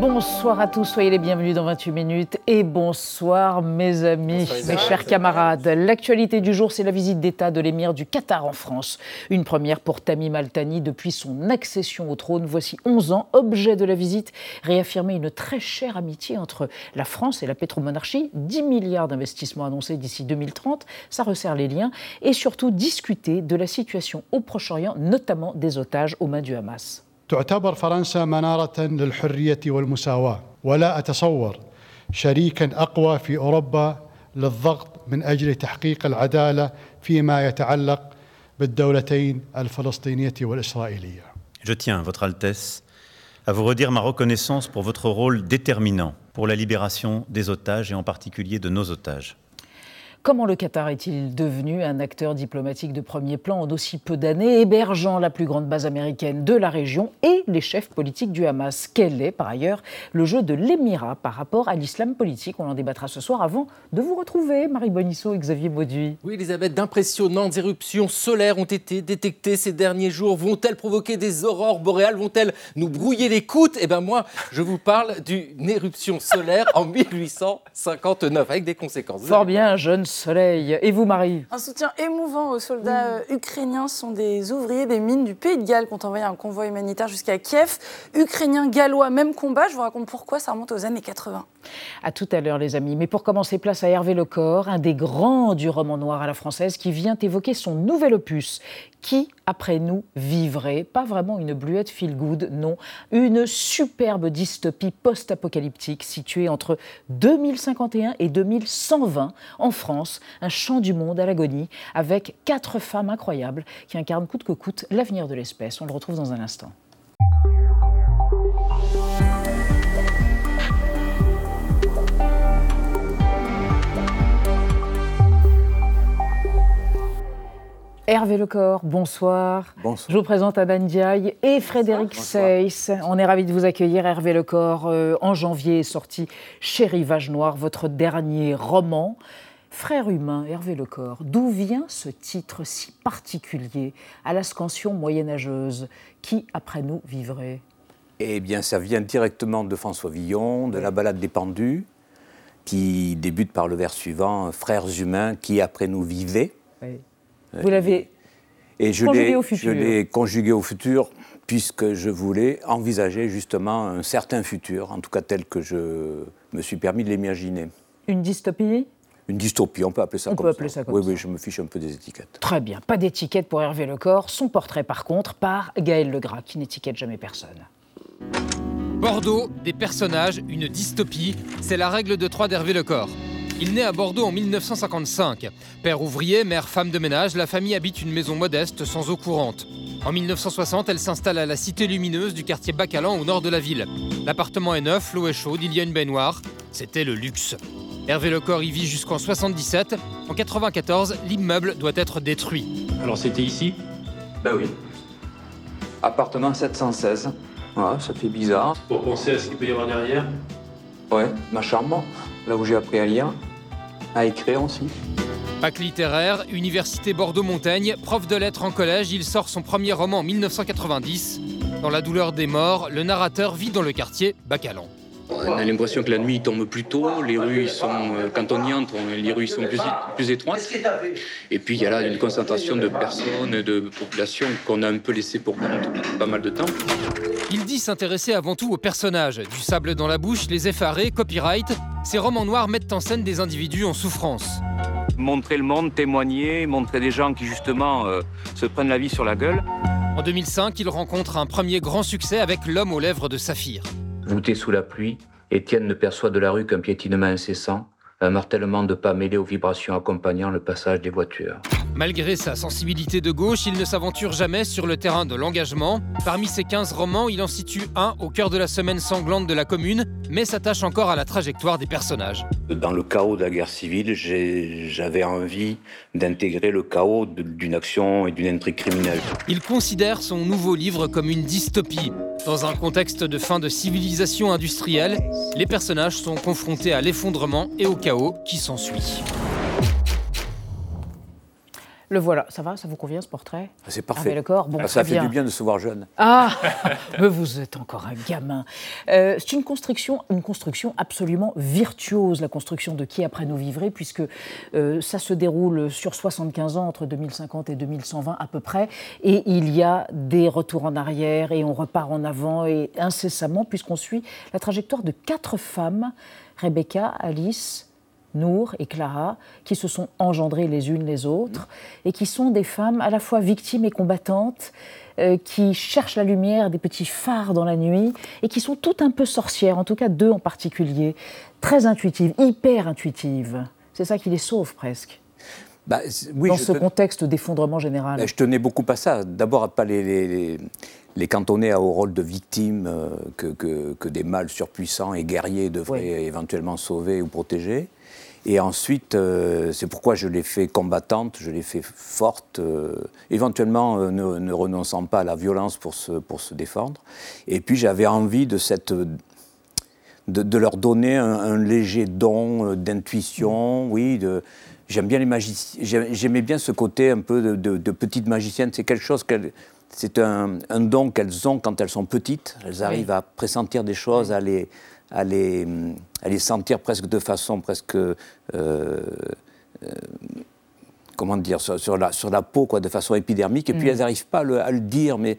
Bonsoir à tous, soyez les bienvenus dans 28 minutes et bonsoir mes amis, mes chers camarades. L'actualité du jour, c'est la visite d'État de l'émir du Qatar en France. Une première pour Tamim Al-Thani depuis son accession au trône. Voici 11 ans, objet de la visite, réaffirmer une très chère amitié entre la France et la pétromonarchie. 10 milliards d'investissements annoncés d'ici 2030, ça resserre les liens et surtout discuter de la situation au Proche-Orient, notamment des otages aux mains du Hamas. تعتبر فرنسا منارة للحرية والمساواة ولا أتصور شريكا أقوى في أوروبا للضغط من أجل تحقيق العدالة فيما يتعلق بالدولتين الفلسطينية والإسرائيلية Je tiens, Votre Altesse, à vous redire ma reconnaissance pour votre rôle déterminant pour la libération des otages et en particulier de nos otages. Comment le Qatar est-il devenu un acteur diplomatique de premier plan en aussi peu d'années, hébergeant la plus grande base américaine de la région et les chefs politiques du Hamas? Quel est, par ailleurs, le jeu de l'émirat par rapport à l'islam politique? On en débattra ce soir avant de vous retrouver, Marie Bonisso et Xavier Bauduit. Oui, Elisabeth, d'impressionnantes éruptions solaires ont été détectées ces derniers jours. Vont-elles provoquer des aurores boréales? Vont-elles nous brouiller les côtes? Eh bien, moi, je vous parle d'une éruption solaire en 1859, avec des conséquences. Fort bien, jeune soleil. Et vous, Marie Un soutien émouvant aux soldats euh, ukrainiens. Sont des ouvriers des mines du Pays de Galles qui ont envoyé un convoi humanitaire jusqu'à Kiev. Ukrainiens, gallois, même combat. Je vous raconte pourquoi ça remonte aux années 80. À tout à l'heure, les amis. Mais pour commencer, place à Hervé Lecor, un des grands du roman noir à la française, qui vient évoquer son nouvel opus. Qui, après nous, vivrait Pas vraiment une bluette feel good, non. Une superbe dystopie post-apocalyptique située entre 2051 et 2120 en France, un champ du monde à l'agonie, avec quatre femmes incroyables qui incarnent coûte que coûte l'avenir de l'espèce. On le retrouve dans un instant. Hervé Lecor, bonsoir. Bonsoir. Je vous présente Adan Diaye et Frédéric Seyss. On est ravis de vous accueillir, Hervé Lecor. Euh, en janvier est sorti Chez Rivage Noir, votre dernier roman. Frère humain, Hervé Lecor, d'où vient ce titre si particulier à la scansion moyenâgeuse Qui, après nous, vivrait? Eh bien, ça vient directement de François Villon, de la balade des pendus, qui débute par le vers suivant Frères humains, qui après nous vivaient. Oui. Vous l'avez Et je conjugué l'ai- au futur. Je l'ai conjugué au futur, puisque je voulais envisager justement un certain futur, en tout cas tel que je me suis permis de l'imaginer. une dystopie? Une dystopie, on peut appeler ça On comme peut ça. appeler ça comme oui, ça. oui, je me fiche un peu des étiquettes. Très bien, pas d'étiquette pour Hervé Lecor. Son portrait, par contre, par Gaël Legras, qui n'étiquette jamais personne. Bordeaux, des personnages, une dystopie, c'est la règle de trois d'Hervé Lecor. Il naît à Bordeaux en 1955. Père ouvrier, mère femme de ménage, la famille habite une maison modeste sans eau courante. En 1960, elle s'installe à la Cité Lumineuse du quartier Bacalan au nord de la ville. L'appartement est neuf, l'eau est chaude, il y a une baignoire. C'était le luxe. Hervé Lecor y vit jusqu'en 77. En 94, l'immeuble doit être détruit. Alors c'était ici? Ben oui. Appartement 716. Voilà, ça fait bizarre. Pour penser à ce qu'il peut y avoir derrière? Ouais, ma chambre, là où j'ai appris à lire, à écrire aussi. Bac littéraire, Université Bordeaux-Montaigne, prof de lettres en collège, il sort son premier roman en 1990. Dans La douleur des morts, le narrateur vit dans le quartier Bacalan. On a l'impression que la nuit tombe plus tôt, les rues ils sont, euh, quand on y entre, les rues ils sont plus, plus étroites. Et puis il y a là une concentration de personnes, de populations qu'on a un peu laissé pour compte pas mal de temps. Il dit s'intéresser avant tout aux personnages. Du sable dans la bouche, les effarés, copyright. Ses romans noirs mettent en scène des individus en souffrance. montrer le monde, témoigner, montrer des gens qui justement euh, se prennent la vie sur la gueule. En 2005, il rencontre un premier grand succès avec L'homme aux lèvres de saphir. Voûté sous la pluie, Étienne ne perçoit de la rue qu'un piétinement incessant, un martèlement de pas mêlé aux vibrations accompagnant le passage des voitures. Malgré sa sensibilité de gauche, il ne s'aventure jamais sur le terrain de l'engagement. Parmi ses 15 romans, il en situe un au cœur de la semaine sanglante de la commune, mais s'attache encore à la trajectoire des personnages. Dans le chaos de la guerre civile, j'avais envie d'intégrer le chaos d'une action et d'une intrigue criminelle. Il considère son nouveau livre comme une dystopie. Dans un contexte de fin de civilisation industrielle, les personnages sont confrontés à l'effondrement et au chaos qui s'ensuit. Le voilà, ça va, ça vous convient ce portrait C'est parfait. le corps bon, ah, ça fait du bien de se voir jeune. Ah, mais vous êtes encore un gamin. Euh, c'est une construction, une construction absolument virtuose, la construction de Qui après nous vivrait, puisque euh, ça se déroule sur 75 ans, entre 2050 et 2120 à peu près, et il y a des retours en arrière, et on repart en avant, et incessamment, puisqu'on suit la trajectoire de quatre femmes, Rebecca, Alice, Nour et Clara, qui se sont engendrées les unes les autres, et qui sont des femmes à la fois victimes et combattantes, euh, qui cherchent la lumière, des petits phares dans la nuit, et qui sont toutes un peu sorcières, en tout cas deux en particulier, très intuitives, hyper intuitives. C'est ça qui les sauve presque. Bah, oui, dans ce contexte d'effondrement général. Bah, je tenais beaucoup à ça. D'abord, à pas les, les, cantonner au rôle de victimes euh, que, que, des mâles surpuissants et guerriers devraient éventuellement sauver ou protéger. Et ensuite, euh, c'est pourquoi je l'ai fait combattante, je l'ai fait forte, euh, éventuellement euh, ne, renonçant pas à la violence pour se, pour se défendre. Et puis j'avais envie de, cette, de, leur donner un, léger don d'intuition, oui, de, j'aime bien les magiciens, j'aimais bien ce côté un peu de, de petite magicienne, c'est quelque chose qu'elles c'est un, un, don qu'elles ont quand elles sont petites. Elles arrivent à pressentir des choses, à les, à les, sentir presque de façon presque. Euh, euh, comment dire, sur, la, sur la peau, quoi, de façon épidermique, et puis mm. elles n'arrivent pas à le, dire, mais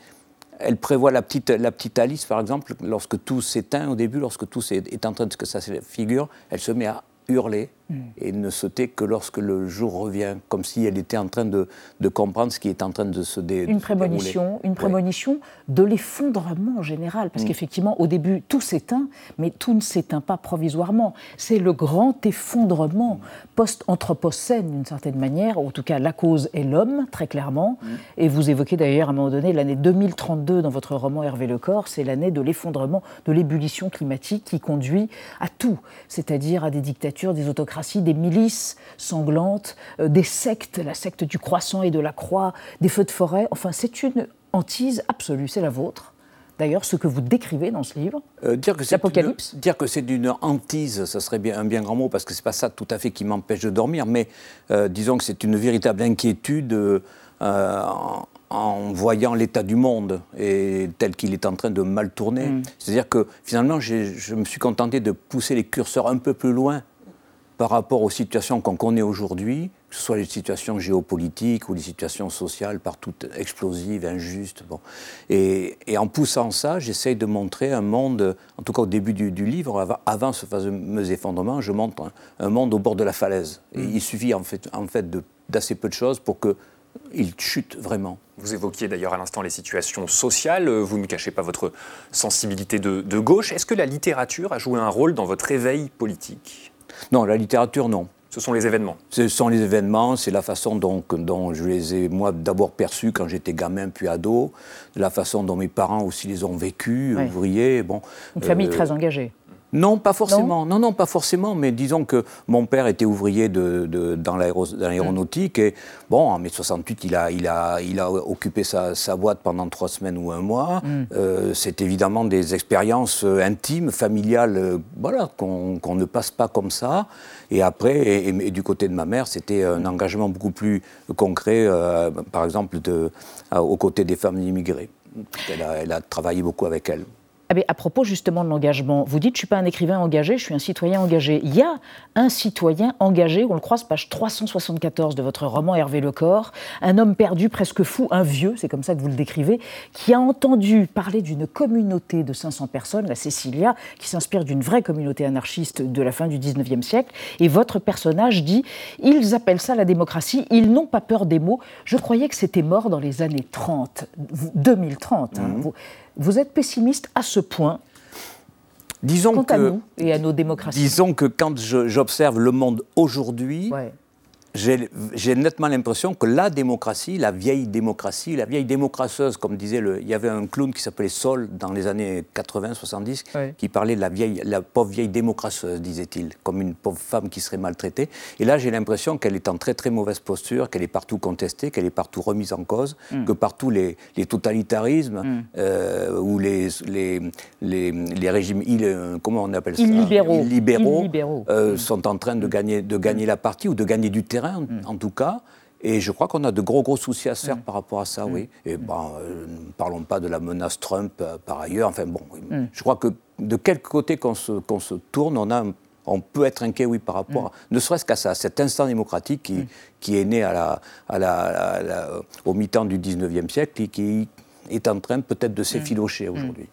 elles prévoient la petite, la petite Alice, par exemple, lorsque tout s'éteint au début, lorsque tout est, est en train de que ça figure, elle se met à hurler. Et ne sauter que lorsque le jour revient, comme si elle était en train de, de comprendre ce qui est en train de se, dé, une prémonition, Une prémonition de l'effondrement général, parce mm. qu'effectivement, au début, tout s'éteint, mais tout ne s'éteint pas provisoirement. C'est le grand effondrement post-anthropocène, d'une certaine manière, en tout cas, la cause est l'homme, très clairement. Mm. Et vous évoquez d'ailleurs à un moment donné l'année 2032 dans votre roman Hervé Le Corps, c'est l'année de l'effondrement, de l'ébullition climatique qui conduit à tout, c'est-à-dire à des dictatures des autocraties, des milices sanglantes, euh, des sectes, la secte du croissant et de la croix, des feux de forêt. Enfin, c'est une hantise absolue, c'est la vôtre. D'ailleurs, ce que vous décrivez dans ce livre, euh, dire que l'Apocalypse. Dire que c'est d'une hantise, ce serait bien, un bien grand mot, parce que c'est pas ça tout à fait qui m'empêche de dormir, mais euh, disons que c'est une véritable inquiétude en voyant l'état du monde et tel qu'il est en train de mal tourner. Mm. C'est-à-dire que finalement, je me suis contenté de pousser les curseurs un peu plus loin par rapport aux situations qu'on connaît aujourd'hui, que ce soit les situations géopolitiques ou les situations sociales, partout explosives, injustes. Bon. Et, en poussant ça, j'essaye de montrer un monde, en tout cas au début du, livre, avant, ce fameux effondrement, je montre un, monde au bord de la falaise. Et mm. il suffit en fait, en fait d'assez peu de choses pour que il chute vraiment. Vous évoquiez d'ailleurs à l'instant les situations sociales, vous ne cachez pas votre sensibilité de, de gauche. Est-ce que la littérature a joué un rôle dans votre éveil politique? Non, la littérature, non. Ce sont les événements. Ce sont les événements, c'est la façon dont, dont, je les ai, moi, d'abord perçus quand j'étais gamin puis ado, la façon dont mes parents aussi les ont vécus, ouvriers. Bon, Une famille euh, très engagée. Non, pas forcément. Non, non, pas forcément. Mais disons que mon père était ouvrier de, dans l'aéronautique et bon, en mai 68, il a, il a, il a occupé sa, boîte pendant trois semaines ou un mois. Mm. Euh, c'est évidemment des expériences euh, intimes, familiales, euh, voilà, qu'on ne passe pas comme ça. Et après, et, du côté de ma mère, c'était un engagement beaucoup plus concret, par exemple, de, aux côtés des femmes immigrées. elle a travaillé beaucoup avec elles. Ah à propos justement de l'engagement, vous dites je suis pas un écrivain engagé, je suis un citoyen engagé. Il y a un citoyen engagé, on le croise page 374 de votre roman Hervé Lecor, un homme perdu, presque fou, un vieux, c'est comme ça que vous le décrivez, qui a entendu parler d'une communauté de 500 personnes, la Cécilia, qui s'inspire d'une vraie communauté anarchiste de la fin du 19e siècle. Et votre personnage dit ils appellent ça la démocratie, ils n'ont pas peur des mots. Je croyais que c'était mort dans les années 30, 2030. Vous êtes pessimiste à ce point disons quant à nous et à nos démocraties. Disons que quand j'observe le monde aujourd'hui, j'ai nettement l'impression que la démocratie, la vieille démocratie, la vieille démocraceuse, comme disait le, il y avait un clown qui s'appelait Sol dans les années 80-70, qui parlait de la vieille, la pauvre vieille démocraceuse, disait-il, comme une pauvre femme qui serait maltraitée. Et là, j'ai l'impression qu'elle est en très très mauvaise posture, qu'elle est partout contestée, qu'elle est partout remise en cause, mm. que partout les, les totalitarismes mm. euh, ou les, les, les, les régimes, comment on appelle ça? Illibéraux, Illibéraux, euh, sont en train de gagner, de gagner la partie ou de gagner du terrain Mm. en tout cas. Et je crois qu'on a de gros, gros soucis à se faire mm. par rapport à ça, mm. oui. Et bon, euh, ne parlons pas de la menace Trump euh, par ailleurs. Enfin bon, je crois que de quel côté qu'on se, se, tourne, on, a, on peut être inquiet, oui, par rapport, ne serait-ce qu'à ça, cet instant démocratique qui, qui est né à la, à la, au mi-temps du 19e siècle et qui est en train peut-être de s'effilocher aujourd'hui.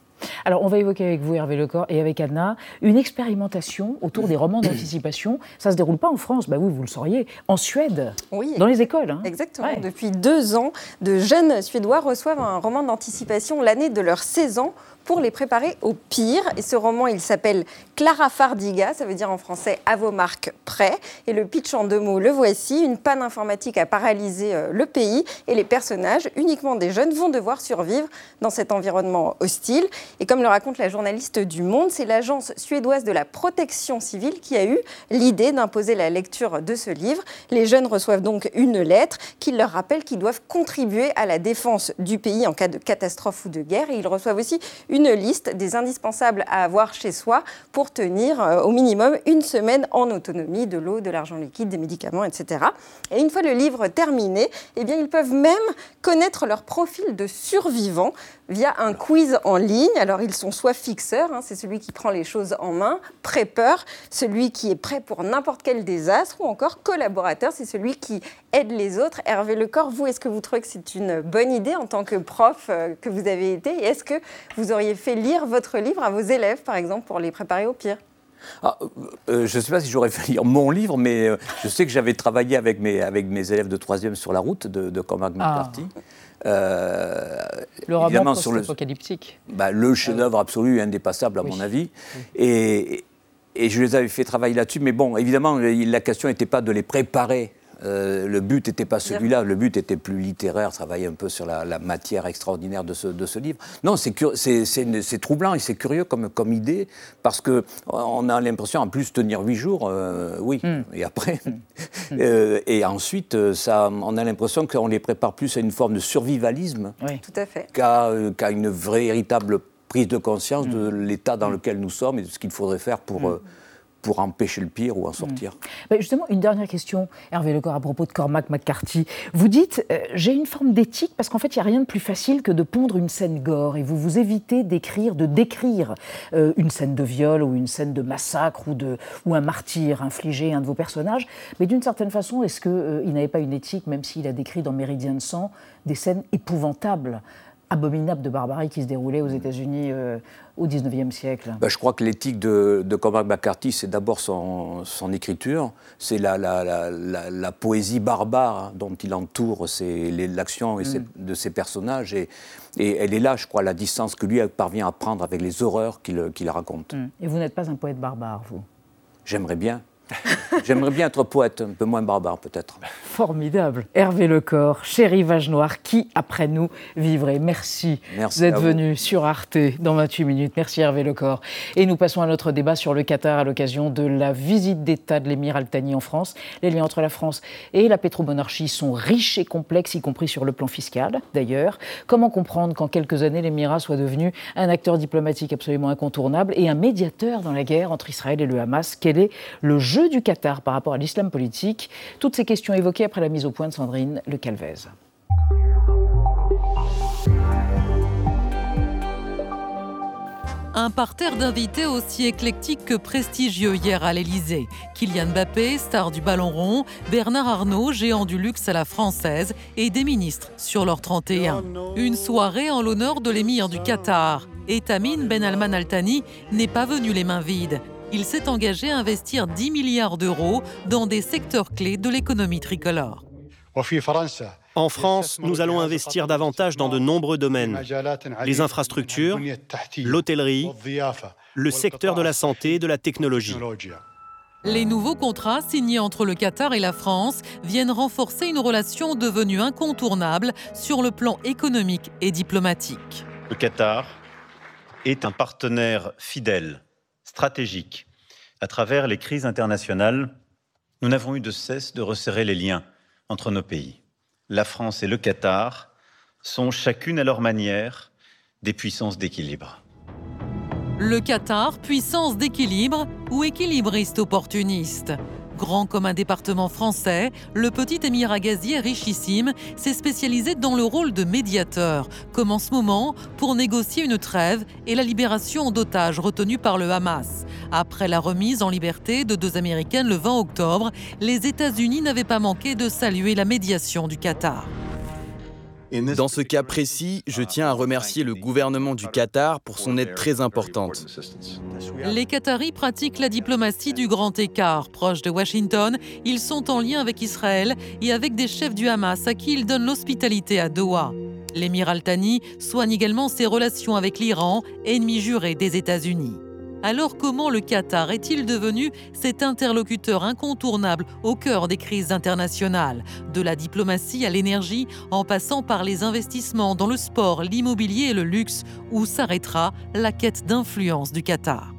Alors, on va évoquer avec vous, Hervé Lecor, et avec Anna, une expérimentation autour des romans d'anticipation. Ça ne se déroule pas en France, bah oui, vous le sauriez, en Suède, oui, dans les écoles. Hein. Exactement. Depuis deux ans, de jeunes Suédois reçoivent un roman d'anticipation l'année de leurs 16 ans pour les préparer au pire. Et ce roman, il s'appelle Clara Fardiga, ça veut dire en français à vos marques prêts. Et le pitch en deux mots, le voici. Une panne informatique a paralysé euh, le pays et les personnages, uniquement des jeunes, vont devoir survivre dans cet environnement hostile. Et comme le raconte la journaliste du Monde, c'est l'agence suédoise de la protection civile qui a eu l'idée d'imposer la lecture de ce livre. Les jeunes reçoivent donc une lettre qui leur rappelle qu'ils doivent contribuer à la défense du pays en cas de catastrophe ou de guerre. Et ils reçoivent aussi une liste des indispensables à avoir chez soi pour tenir euh, au minimum une semaine en autonomie, de l'eau, de l'argent liquide, des médicaments, etc. Et une fois le livre terminé, eh bien, ils peuvent même connaître leur profil de survivant via un quiz en ligne. Alors ils sont soit fixeurs, hein, c'est celui qui prend les choses en main, prépeur, celui qui est prêt pour n'importe quel désastre, ou encore collaborateur, c'est celui qui aide les autres. Hervé Lecor, vous, est-ce que vous trouvez que c'est une bonne idée en tant que prof euh, que vous avez été est-ce que vous auriez fait lire votre livre à vos élèves, par exemple, pour les préparer au pire ah, euh, euh, je ne sais pas si j'aurais fait lire mon livre, mais je sais que j'avais travaillé avec mes, avec mes élèves de troisième sur la route de, de Cormac ah. McCarthy. Euh, le roman sur le, apocalyptique. Bah, le chef-d'œuvre absolu et indépassable, à mon avis. Et, et, je les avais fait travailler là-dessus. Mais bon, évidemment, la question n'était pas de les préparer euh, le but n'était pas celui-là, le but était plus littéraire, travailler un peu sur la, matière extraordinaire de ce, de ce livre. Non, c'est troublant et c'est curieux comme, comme idée, parce qu'on a l'impression, en plus, tenir huit jours, euh, oui, hmm. et après. Hmm. Hmm. Euh, et ensuite, ça, on a l'impression qu'on les prépare plus à une forme de survivalisme qu'à une vraie, véritable prise de conscience de l'état dans lequel nous sommes et de ce qu'il faudrait faire pour pour empêcher le pire ou en sortir. Mmh. justement, une dernière question, Hervé Lecor, à propos de Cormac McCarthy. Vous dites, euh, j'ai une forme d'éthique parce qu'en fait, il n'y a rien de plus facile que de pondre une scène gore et vous vous évitez d'écrire, de décrire euh, une scène de viol ou une scène de massacre ou, de, ou un martyr infligé à un de vos personnages. Mais d'une certaine façon, est-ce qu'il euh, n'avait pas une éthique, même s'il a décrit dans Méridien de sang des scènes épouvantables abominable de barbarie qui se déroulait aux États-Unis euh, au XIXe siècle bah, Je crois que l'éthique de, de Cormac McCarthy, c'est d'abord son, son, écriture, c'est la, la, la, la, poésie barbare hein, dont il entoure l'action mm. de ses personnages. Et, et, elle est là, je crois, la distance que lui parvient à prendre avec les horreurs qu'il raconte. Mm. Et vous n'êtes pas un poète barbare, vous? J'aimerais bien. J'aimerais bien être poète, un peu moins barbare peut-être. Formidable. Hervé Lecor, chéri Vage Noir, qui après nous vivrait Merci, Merci d'être venu sur Arte dans 28 minutes. Merci Hervé Lecor. Et nous passons à notre débat sur le Qatar à l'occasion de la visite d'État de l'émir Al-Thani en France. Les liens entre la France et la pétromonarchie sont riches et complexes, y compris sur le plan fiscal d'ailleurs. Comment comprendre qu'en quelques années l'émirat soit devenu un acteur diplomatique absolument incontournable et un médiateur dans la guerre entre Israël et le Hamas? Quel est le jeu du Qatar par rapport à l'islam politique Toutes ces questions évoquées après la mise au point de Sandrine Le Calvez. Un parterre d'invités aussi éclectique que prestigieux hier à l'Elysée. Kylian Mbappé, star du ballon rond, Bernard Arnault, géant du luxe à la française, et des ministres sur leur 31. Une soirée en l'honneur de l'émir du Qatar. Et Tamine Ben Alman Al Thani n'est pas venu les mains vides il s'est engagé à investir 10 milliards d'euros dans des secteurs clés de l'économie tricolore. En France, nous allons investir davantage dans de nombreux domaines. Les infrastructures, l'hôtellerie, le secteur de la santé et de la technologie. Les nouveaux contrats signés entre le Qatar et la France viennent renforcer une relation devenue incontournable sur le plan économique et diplomatique. Le Qatar est un partenaire fidèle, stratégique. À travers les crises internationales, nous n'avons eu de cesse de resserrer les liens entre nos pays. La France et le Qatar sont chacune à leur manière des puissances d'équilibre. Le Qatar, puissance d'équilibre ou équilibriste opportuniste? Grand comme un département français, le petit émirat gazier richissime s'est spécialisé dans le rôle de médiateur, comme en ce moment pour négocier une trêve et la libération d'otages retenus par le Hamas. Après la remise en liberté de deux Américaines le 20 octobre, les États-Unis n'avaient pas manqué de saluer la médiation du Qatar. Dans ce cas précis, je tiens à remercier le gouvernement du Qatar pour son aide très importante. Les Qataris pratiquent la diplomatie du grand écart. Proches de Washington, ils sont en lien avec Israël et avec des chefs du Hamas à qui ils donnent l'hospitalité à Doha. L'émir Al-Thani soigne également ses relations avec l'Iran, ennemi juré des États-Unis. Alors comment le Qatar est-il devenu cet interlocuteur incontournable au cœur des crises internationales? De la diplomatie à l'énergie, en passant par les investissements dans le sport, l'immobilier et le luxe, où s'arrêtera la quête d'influence du Qatar?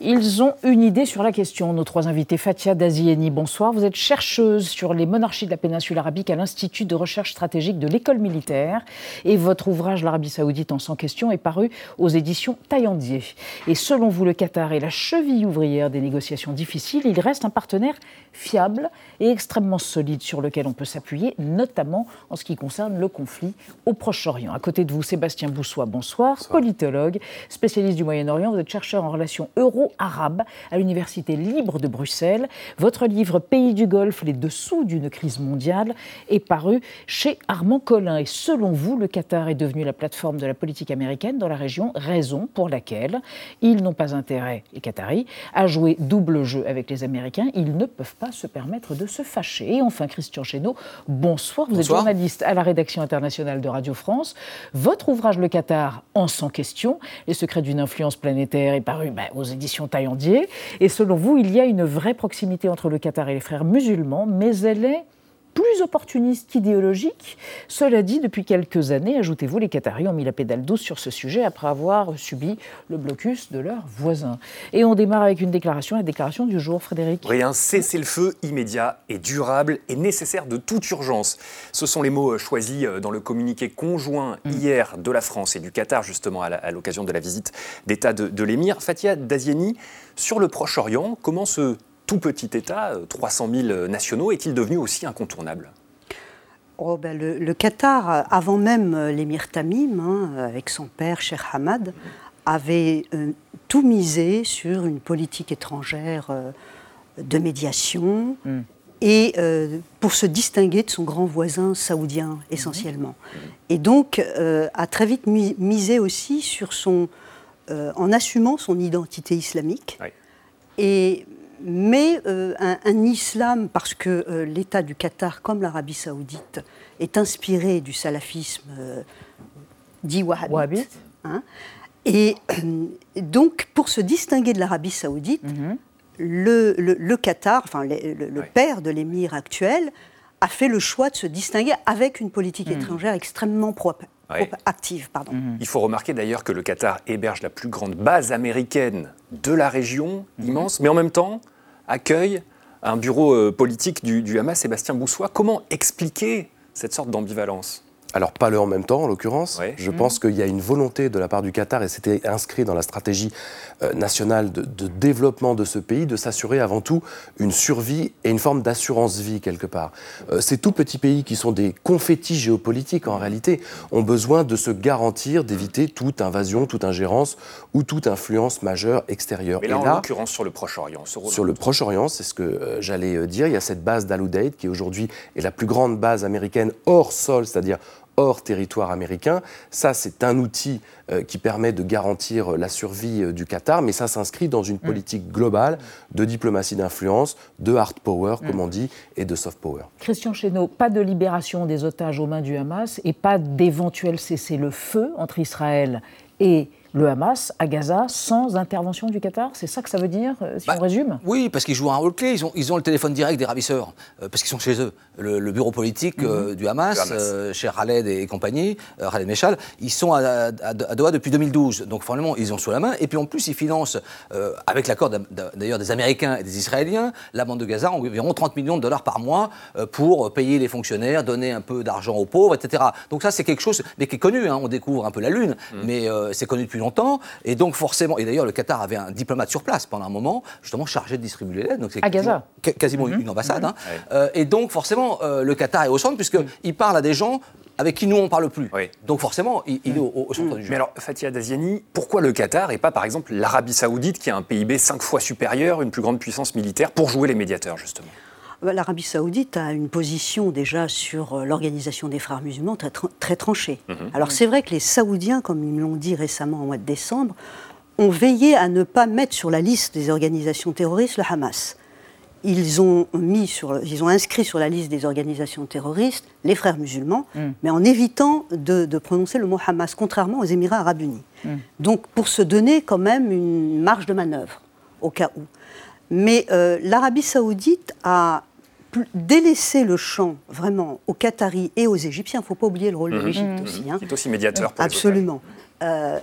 Ils ont une idée sur la question. Nos trois invités, Fatia Dazieni, bonsoir. Vous êtes chercheuse sur les monarchies de la péninsule arabique à l'Institut de recherche stratégique de l'école militaire. Et votre ouvrage, L'Arabie saoudite en 100 questions, est paru aux éditions Taillandier. Et selon vous, le Qatar est la cheville ouvrière des négociations difficiles. Il reste un partenaire fiable et extrêmement solide sur lequel on peut s'appuyer, notamment en ce qui concerne le conflit au Proche-Orient. À côté de vous, Sébastien Boussois, bonsoir, bonsoir. politologue, spécialiste du Moyen-Orient. Vous êtes chercheur en relations euro arabe à l'Université libre de Bruxelles. Votre livre Pays du Golfe, les dessous d'une crise mondiale est paru chez Armand Collin. Et selon vous, le Qatar est devenu la plateforme de la politique américaine dans la région, raison pour laquelle ils n'ont pas intérêt, les Qataris, à jouer double jeu avec les Américains. Ils ne peuvent pas se permettre de se fâcher. Et enfin, Christian Chesneau, bonsoir. Vous êtes journaliste à la rédaction internationale de Radio France. Votre ouvrage Le Qatar en 100 questions, les secrets d'une influence planétaire, est paru ben, aux éditions Taillandier. Et selon vous, il y a une vraie proximité entre le Qatar et les frères musulmans, mais elle est plus opportuniste qu'idéologique. Cela dit, depuis quelques années, ajoutez-vous, les Qataris ont mis la pédale douce sur ce sujet après avoir subi le blocus de leurs voisins. Et on démarre avec une déclaration, la déclaration du jour, Frédéric. Oui, un cessez-le-feu immédiat et durable et nécessaire de toute urgence. Ce sont les mots choisis euh, dans le communiqué conjoint mm. hier de la France et du Qatar, justement, à l'occasion de la visite d'État de, de l'émir. Fatia Dazieni, sur le Proche-Orient, comment se tout petit État, 300 euh, 000 nationaux, est-il devenu aussi incontournable? Oh ben le, Qatar, euh, avant même euh, l'émir Tamim, hein, avec son père, Sheikh Hamad, avait tout misé sur une politique étrangère de médiation hmm. et pour se distinguer de son grand voisin saoudien essentiellement. Et donc a très vite misé aussi sur son, en assumant son identité islamique. Et mais euh, un, islam, parce que euh, l'État du Qatar, comme l'Arabie saoudite, est inspiré du salafisme euh, dit wahhabite. Hein. et donc, pour se distinguer de l'Arabie saoudite, mhm. le, Qatar, enfin le, père de l'émir actuel, a fait le choix de se distinguer avec une politique mhm. étrangère extrêmement propre. active. Pardon. Mhm. Il faut remarquer d'ailleurs que le Qatar héberge la plus grande base américaine de la région, immense, mais en même temps, accueille un bureau euh, politique du, du Hamas, Sébastien Boussois. Comment expliquer cette sorte d'ambivalence? Alors pas le en même temps, en l'occurrence. Je pense qu'il y a une volonté de la part du Qatar, et c'était inscrit dans la stratégie euh, nationale de, développement de ce pays, de s'assurer avant tout une survie et une forme d'assurance-vie quelque part. Euh, ces tout petits pays qui sont des confettis géopolitiques en réalité ont besoin de se garantir d'éviter toute invasion, toute ingérence ou toute influence majeure extérieure. Mais là, en l'occurrence sur le Proche-Orient. Sur le Proche-Orient, c'est ce que euh, j'allais dire. Il y a cette base d'Al Udeid qui aujourd'hui est la plus grande base américaine hors sol, c'est-à-dire hors territoire américain. Ça, c'est un outil euh, qui permet de garantir la survie euh, du Qatar, mais ça s'inscrit dans une mm. politique globale de diplomatie d'influence, de hard power, comme mm. on dit, et de soft power. Christian Chesneau, pas de libération des otages aux mains du Hamas et pas d'éventuel cessez-le-feu entre Israël et le Hamas à Gaza sans intervention du Qatar C'est ça que ça veut dire, euh, si Bah, on résume? Oui, parce qu'ils jouent un rôle clé. Ils ont, ils ont le téléphone direct des ravisseurs, euh, parce qu'ils sont chez eux. Le, le bureau politique euh, du Hamas, Du Hamas. euh, chez Khaled et compagnie, euh, Khaled Meshal, ils sont à, à- à Doha depuis 2012. Donc, forcément, ils ont sous la main. Et puis, en plus, ils financent, euh, avec l'accord d'a- d'a- d'ailleurs des Américains et des Israéliens, la bande de Gaza environ 30 millions de dollars par mois euh, pour payer les fonctionnaires, donner un peu d'argent aux pauvres, etc. Donc, ça, c'est quelque chose, mais qui est connu. hein. On découvre un peu la Lune, mais euh, c'est connu depuis longtemps. Et donc, forcément, et d'ailleurs, le Qatar avait un diplomate sur place pendant un moment, justement chargé de distribuer l'aide. Donc, c'est quasiment- quasiment une ambassade. hein. Euh, et donc, forcément, euh, le Qatar est au centre, puisqu'il parle à des gens avec qui nous, on ne parle plus. Donc, forcément, il, il est au, au centre du jeu. Mais alors, Fatia Daziani, pourquoi le Qatar et pas, par exemple, l'Arabie Saoudite, qui a un PIB cinq fois supérieur, une plus grande puissance militaire, pour jouer les médiateurs, justement? L'Arabie saoudite a une position déjà sur euh, l'organisation des frères musulmans très, tra- très tranchée. Mhm. Alors c'est vrai que les Saoudiens, comme ils l'ont dit récemment au mois de décembre, ont veillé à ne pas mettre sur la liste des organisations terroristes le Hamas. Ils ont, mis sur, ils ont inscrit sur la liste des organisations terroristes les frères musulmans, mais en évitant de, de prononcer le mot Hamas, contrairement aux Émirats arabes unis. Donc pour se donner quand même une marge de manœuvre, au cas où. Mais euh, l'Arabie saoudite a délaissé le champ vraiment aux Qataris et aux Égyptiens. Il ne faut pas oublier le rôle de Mhm. l'Égypte Mhm. aussi. hein. Qui est aussi médiateur pour les Absolument. Euh,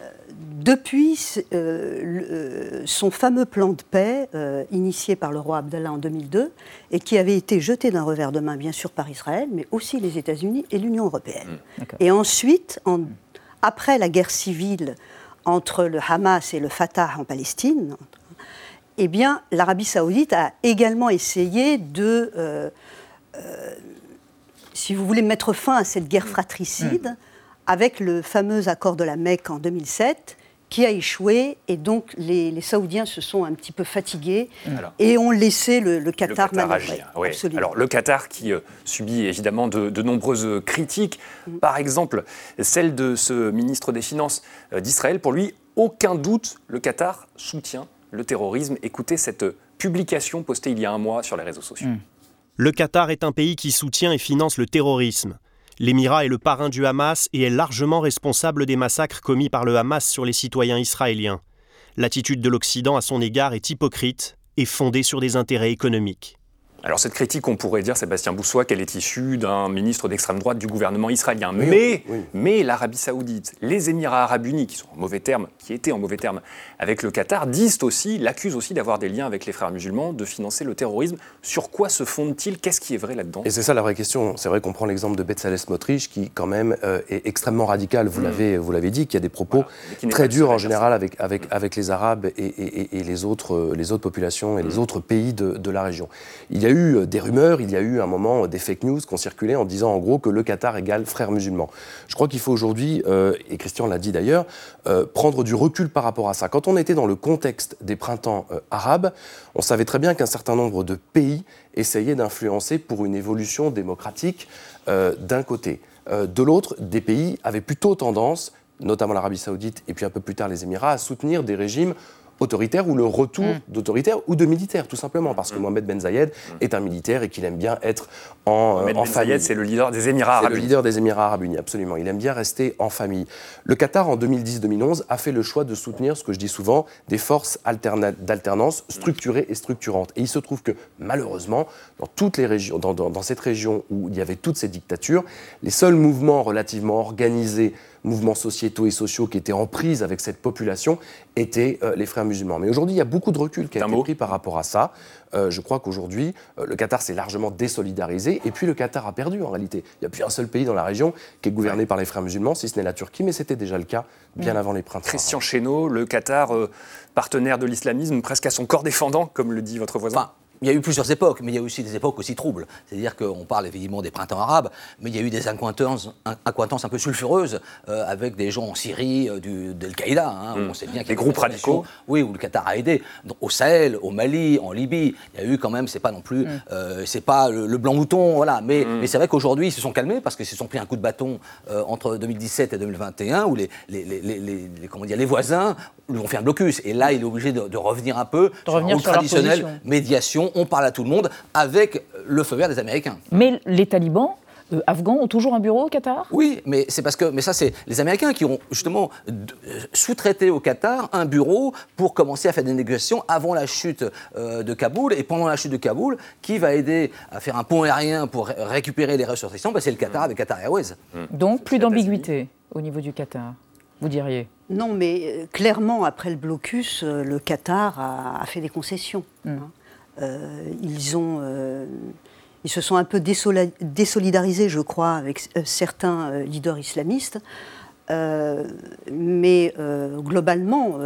depuis euh, le- euh, son fameux plan de paix euh, initié par le roi Abdallah en 2002 et qui avait été jeté d'un revers de main bien sûr par Israël, mais aussi les États-Unis et l'Union européenne. Et ensuite, en- après la guerre civile entre le Hamas et le Fatah en Palestine, eh bien, l'Arabie saoudite a également essayé de, euh, euh, si vous voulez, mettre fin à cette guerre fratricide avec le fameux accord de la Mecque en 2007 qui a échoué et donc les, les Saoudiens se sont un petit peu fatigués et ont laissé le, le Qatar, le Qatar manœuvrer. agir, oui. Absolument. Alors le Qatar qui euh, subit évidemment de, de nombreuses critiques, par exemple celle de ce ministre des Finances d'Israël. Pour lui, aucun doute, le Qatar soutient le terrorisme. Écoutez cette publication postée il y a un mois sur les réseaux sociaux. Le Qatar est un pays qui soutient et finance le terrorisme. L'Émirat est le parrain du Hamas et est largement responsable des massacres commis par le Hamas sur les citoyens israéliens. L'attitude de l'Occident à son égard est hypocrite et fondée sur des intérêts économiques. Alors cette critique, on pourrait dire, Sébastien Boussois, qu'elle est issue d'un ministre d'extrême droite du gouvernement israélien. Oui, mais oui. mais l'Arabie saoudite, les Émirats arabes unis, qui sont en mauvais termes, qui étaient en mauvais termes avec le Qatar, disent aussi, l'accusent aussi d'avoir des liens avec les frères musulmans, de financer le terrorisme. Sur quoi se fondent-ils Qu'est-ce qui est vrai là-dedans? Et c'est ça la vraie question. C'est vrai qu'on prend l'exemple de Bezalel Smotrich, qui quand même euh, est extrêmement radical, vous Mm. l'avez dit, qui a des propos très durs en général avec, avec, avec les Arabes et, et- et- et les, autres, euh, les autres populations et les autres pays de, de la région. Il y a eu euh, des rumeurs, il y a eu un moment euh, des fake news qui ont circulé en disant en gros que le Qatar égale frères musulmans. Je crois qu'il faut aujourd'hui, euh, et Christian l'a dit d'ailleurs, prendre du recul par rapport à ça. Quand on était dans le contexte des printemps arabes, on savait très bien qu'un certain nombre de pays essayaient d'influencer pour une évolution démocratique d'un côté. De l'autre, des pays avaient plutôt tendance, notamment l'Arabie saoudite et puis un peu plus tard les Émirats, à soutenir des régimes autoritaires ou le retour d'autoritaires ou de militaires, tout simplement, parce que Mohamed Ben Zayed est un militaire et qu'il aime bien être en, euh, Mohamed en Ben famille. Zayed, c'est le leader des Émirats C'est arabes le leader des Émirats arabes unis, absolument. Il aime bien rester en famille. Le Qatar, en 2010-2011, a fait le choix de soutenir ce que je dis souvent, des forces alterna- d'alternance structurées et structurantes. Et il se trouve que, malheureusement, dans toutes les régions, dans, dans- dans cette région où il y avait toutes ces dictatures, les seuls mouvements relativement organisés, mouvements sociétaux et sociaux qui étaient en prise avec cette population, étaient euh, les frères musulmans. Mais aujourd'hui, il y a beaucoup de recul qui a été pris par rapport à ça. Euh, je crois qu'aujourd'hui, euh, le Qatar s'est largement désolidarisé. Et puis, le Qatar a perdu, en réalité. Il n'y a plus un seul pays dans la région qui est gouverné par les frères musulmans, si ce n'est la Turquie, mais c'était déjà le cas bien Mm. avant les printemps. Christian Chesneau, le Qatar, euh, partenaire de l'islamisme, presque à son corps défendant, comme le dit votre voisin. Il y a eu plusieurs époques, mais il y a aussi des époques aussi troubles. C'est-à-dire qu'on parle évidemment des printemps arabes, mais il y a eu des accointances, un- peu sulfureuses euh, avec des gens en Syrie, euh, du, d'Al-Qaïda. hein, où Mm. on sait bien qu'il y a Des eu groupes radicaux. Oui, où le Qatar a aidé. Donc, au Sahel, au Mali, en Libye, il y a eu quand même, c'est pas non plus, Mm. euh, c'est pas le, le blanc mouton, voilà. Mais, mais c'est vrai qu'aujourd'hui, ils se sont calmés parce qu'ils se sont pris un coup de bâton euh, entre 2017 et 2021, où les, les, les, les- les- les- comment dire, les voisins lui ont fait un blocus. Et là, il est obligé de, de revenir un peu sur revenir sur médiation, on parle à tout le monde, avec le feu vert des Américains. Mais les talibans euh, afghans ont toujours un bureau au Qatar? Oui, mais c'est parce que, mais ça c'est les Américains qui ont justement sous-traité au Qatar un bureau pour commencer à faire des négociations avant la chute de Kaboul. Et pendant la chute de Kaboul, qui va aider à faire un pont aérien pour récupérer les ressources ben, C'est le Qatar avec Qatar Airways. Donc plus d'ambiguïté au niveau du Qatar, vous diriez? Non, mais clairement, après le blocus, le Qatar a, fait des concessions. Mm. Hein. Euh, ils, ont, euh, ils se sont un peu désolidarisés, je crois, avec euh, certains leaders islamistes. mais globalement,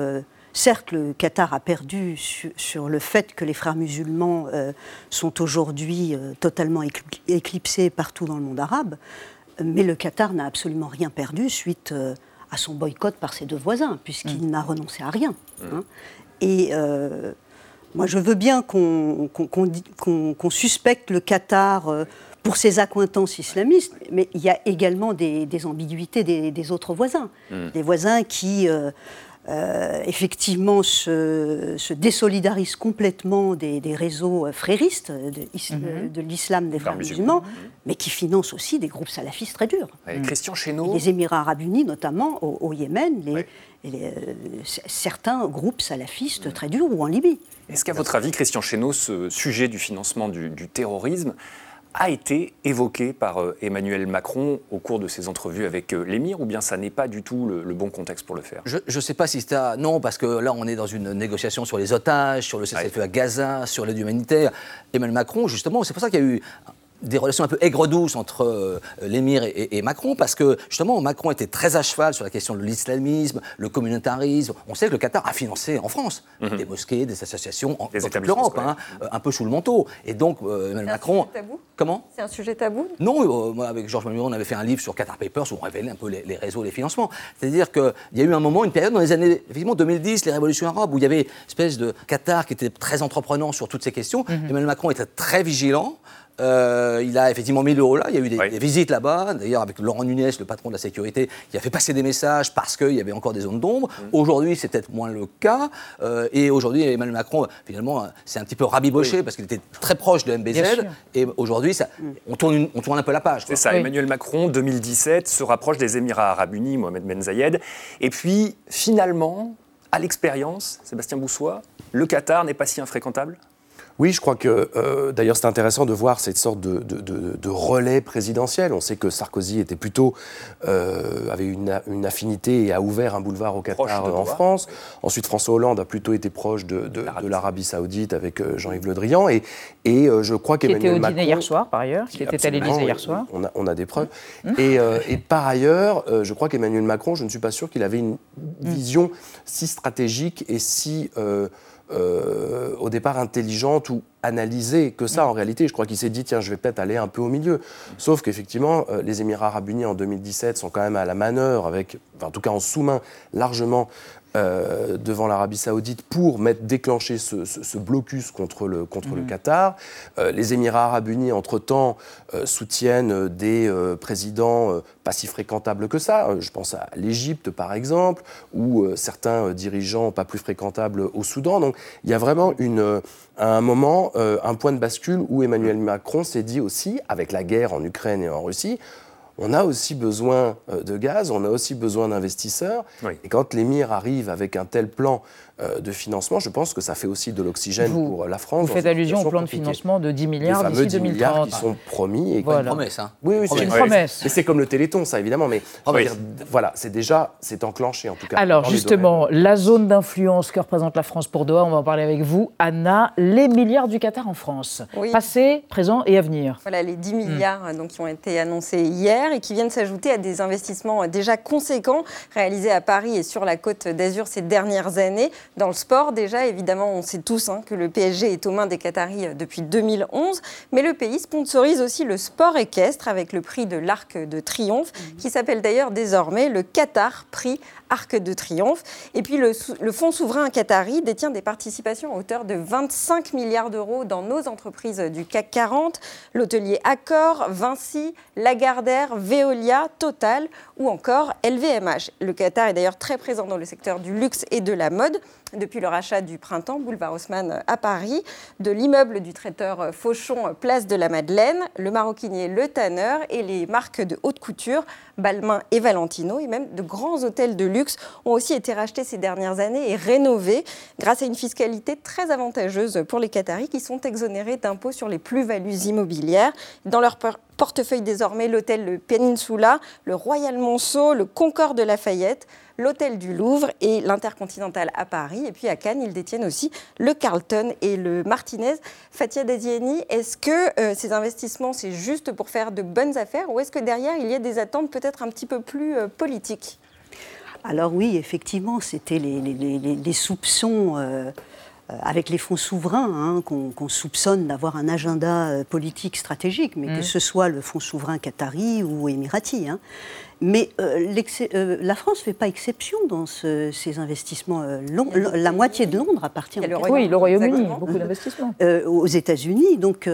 certes, le Qatar a perdu sur, le fait que les frères musulmans sont aujourd'hui totalement éclipsés partout dans le monde arabe, mais le Qatar n'a absolument rien perdu suite à son boycott par ses deux voisins, puisqu'il mmh. n'a renoncé à rien. Hein. Et moi, je veux bien qu'on suspecte le Qatar euh, pour ses accointances islamistes, mais il y a également des, ambiguïtés des, autres voisins. Hmm. Des voisins qui, euh, euh, effectivement, se, désolidarisent complètement des, réseaux fréristes de, hmm. l'islam des frères musulmans, mais qui financent aussi des groupes salafistes très durs. Christian. Les Émirats arabes unis, notamment au, Yémen, les, certains groupes salafistes très durs, ou en Libye. Est-ce qu'à votre avis, Christian Chesneau, ce sujet du financement du, terrorisme a été évoqué par euh, Emmanuel Macron au cours de ses entrevues avec euh, l'émir, ou bien ça n'est pas du tout le, bon contexte pour le faire? Je ne sais pas si c'est à... Non, parce que là, on est dans une négociation sur les otages, sur le cessez-le-feu à Gaza, sur l'aide humanitaire. Emmanuel Macron, justement, c'est pour ça qu'il y a eu des relations un peu aigre-douces entre euh, l'émir et, Macron, parce que justement, Macron était très à cheval sur la question de l'islamisme, le communautarisme. On sait que le Qatar a financé en France mhm. des mosquées, des associations en, dans toute l'Europe, hein, euh, un peu sous le manteau. Et donc, euh, Emmanuel Macron. Un tabou? Comment? C'est un sujet tabou? Non, moi, avec Georges Manuel, on avait fait un livre sur Qatar Papers où on révélait un peu les, réseaux, les financements. C'est-à-dire qu'il y a eu un moment, une période dans les années effectivement 2010, les révolutions arabes, où il y avait une espèce de Qatar qui était très entreprenant sur toutes ces questions. Mhm. Emmanuel Macron était très vigilant. Euh, il a effectivement mis l'euro là. Il y a eu des, visites là-bas, d'ailleurs avec Laurent Nunez, le patron de la sécurité, qui a fait passer des messages parce qu'il y avait encore des zones d'ombre. Mm. Aujourd'hui, c'est peut-être moins le cas. Euh, et aujourd'hui, Emmanuel Macron, finalement, c'est un petit peu rabiboché parce qu'il était très proche de MBZ. Et aujourd'hui, on, tourne on tourne un peu la page. C'est ça. Emmanuel Macron, 2017, se rapproche des Émirats arabes unis, Mohamed Ben Zayed. Et puis, finalement, à l'expérience, Sébastien Boussois, le Qatar n'est pas si infréquentable? Oui, je crois que euh, d'ailleurs c'est intéressant de voir cette sorte de, de, relais présidentiel. On sait que Sarkozy était plutôt euh, avait une, une, affinité et a ouvert un boulevard au Qatar en France. Ensuite, François Hollande a plutôt été proche de, l'Arabie Saoudite avec euh, Jean-Yves Le Drian et, et je crois qu'Emmanuel Macron. Qui était au dîner hier soir, par ailleurs, qui était à l'Élysée hier soir. On a, on a des preuves. Mmh. Et, et, par ailleurs, je crois qu'Emmanuel Macron, je ne suis pas sûr qu'il avait une mmh. vision si stratégique et si euh, au départ intelligente ou analysée que ça en réalité. Je crois qu'il s'est dit, tiens, je vais peut-être aller un peu au milieu. Sauf qu'effectivement, euh, les Émirats arabes unis en 2017 sont quand même à la manœuvre, avec, en tout cas en sous-main largement euh, devant l'Arabie Saoudite pour mettre, déclencher ce, blocus contre le, contre le mhm. Qatar. Euh, les Émirats arabes unis, entre-temps, euh, soutiennent des présidents pas si fréquentables que ça. Je pense à l'Égypte, par exemple, ou certains dirigeants pas plus fréquentables au Soudan. Donc il y a vraiment une, à un moment un point de bascule où Emmanuel Macron s'est dit aussi, avec la guerre en Ukraine et en Russie, on a aussi besoin euh, de gaz, on a aussi besoin d'investisseurs. Et quand l'émir arrive avec un tel plan de financement, je pense que ça fait aussi de l'oxygène pour la France. Vous faites allusion au plan de financement de 10 milliards d'ici 2030. milliards qui sont promis. Et voilà. une promesse. Hein. Oui, oui c'est une promesse. Mais c'est comme le Téléthon, ça évidemment. Mais voilà, c'est déjà, c'est enclenché en tout cas. Alors justement, la zone d'influence que représente la France pour Doha, on va en parler avec vous, Anna. Les milliards du Qatar en France, passé, présent et à venir. Voilà, les 10 milliards hmm. donc, qui ont été annoncés hier et qui viennent s'ajouter à des investissements déjà conséquents réalisés à Paris et sur la côte d'Azur ces dernières années. Dans le sport, déjà, évidemment, on sait tous hein, que le PSG est aux mains des Qataris euh, depuis 2011, mais le pays sponsorise aussi le sport équestre avec le prix de l'Arc de Triomphe, mhm. qui s'appelle d'ailleurs désormais le Qatar Prix Arc de Triomphe. Et puis le, le Fonds souverain qatari détient des participations à hauteur de 25 milliards d'euros dans nos entreprises du CAC 40, l'hôtelier Accor, Vinci, Lagardère, Veolia, Total ou encore LVMH. Le Qatar est d'ailleurs très présent dans le secteur du luxe et de la mode depuis le rachat du printemps, boulevard Haussmann à Paris, de l'immeuble du traiteur Fauchon, place de la Madeleine, le maroquinier Le Tanner et les marques de haute couture, Balmain et Valentino, et même de grands hôtels de luxe ont aussi été rachetés ces dernières années et rénovés grâce à une fiscalité très avantageuse pour les Qataris qui sont exonérés d'impôts sur les plus-values immobilières. Dans leur portefeuille désormais l'hôtel Le Peninsula, le Royal Monceau, le Concorde de Lafayette, l'Hôtel du Louvre et l'Intercontinental à Paris. Et puis à Cannes, ils détiennent aussi le Carlton et le Martinez. Fatia Daziani, est-ce que euh, ces investissements, c'est juste pour faire de bonnes affaires ou est-ce que derrière, il y a des attentes peut-être un petit peu plus euh, politiques? Alors oui, effectivement, c'était les, soupçons. Euh, avec les fonds souverains, hein, qu'on soupçonne d'avoir un agenda politique stratégique, mais que mmh. ce soit le fonds souverain qatari ou émirati. Hein. Mais euh, euh, la France ne fait pas exception dans ces investissements. Euh, la moitié de Londres appartient au Royaume-Uni. Oui, le Royaume-Uni, beaucoup d'investissements. aux États-Unis, donc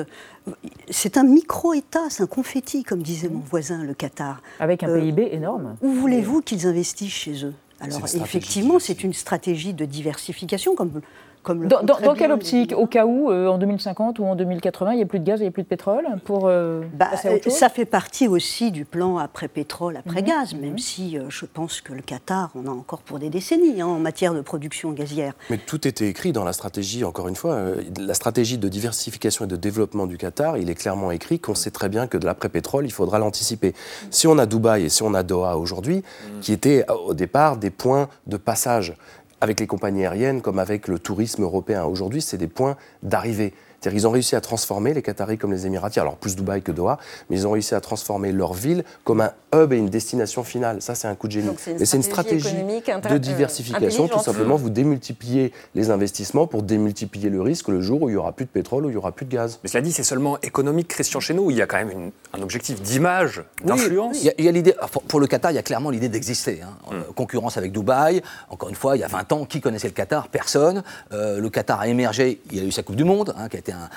c'est un micro-État, c'est un confetti, comme disait mon voisin, le Qatar. Avec un PIB énorme. Où voulez-vous qu'ils investissent chez eux? Alors effectivement, c'est une stratégie de diversification, comme dans, quelle optique Au cas où, euh, en 2050 ou en 2080, il n'y a plus de gaz, il n'y a plus de pétrole pour euh, bah, Ça fait partie aussi du plan après pétrole, après mhm. gaz, même mhm. si euh, je pense que le Qatar, on a encore pour des décennies hein, en matière de production gazière. Mais tout était écrit dans la stratégie, encore une fois, la stratégie de diversification et de développement du Qatar, il est clairement écrit qu'on sait très bien que de l'après-pétrole, il faudra l'anticiper. Si on a Dubaï et si on a Doha aujourd'hui, mhm. qui étaient au départ des points de passage avec les compagnies aériennes comme avec le tourisme européen. Aujourd'hui, c'est des points d'arrivée. C'est-à-dire qu'ils ont réussi à transformer les Qataris comme les Émiratis, alors plus Dubaï que Doha, mais ils ont réussi à transformer leur ville comme un hub et une destination finale. Ça, c'est un coup de génie. Et c'est une stratégie de diversification. Tout simplement, vous démultipliez les investissements pour démultiplier le risque le jour où il n'y aura plus de pétrole, où il n'y aura plus de gaz. Mais cela dit, c'est seulement économique, Christian chez nous. Il y a quand même un objectif d'image, d'influence. il y a, l'idée, pour le Qatar, il y a clairement l'idée d'exister. Hein. Hmm. Euh, concurrence avec Dubaï. Encore une fois, il y a 20 ans, qui connaissait le Qatar? Personne. Euh, le Qatar a émergé, il a eu sa Coupe du Monde, hein, qui a été un,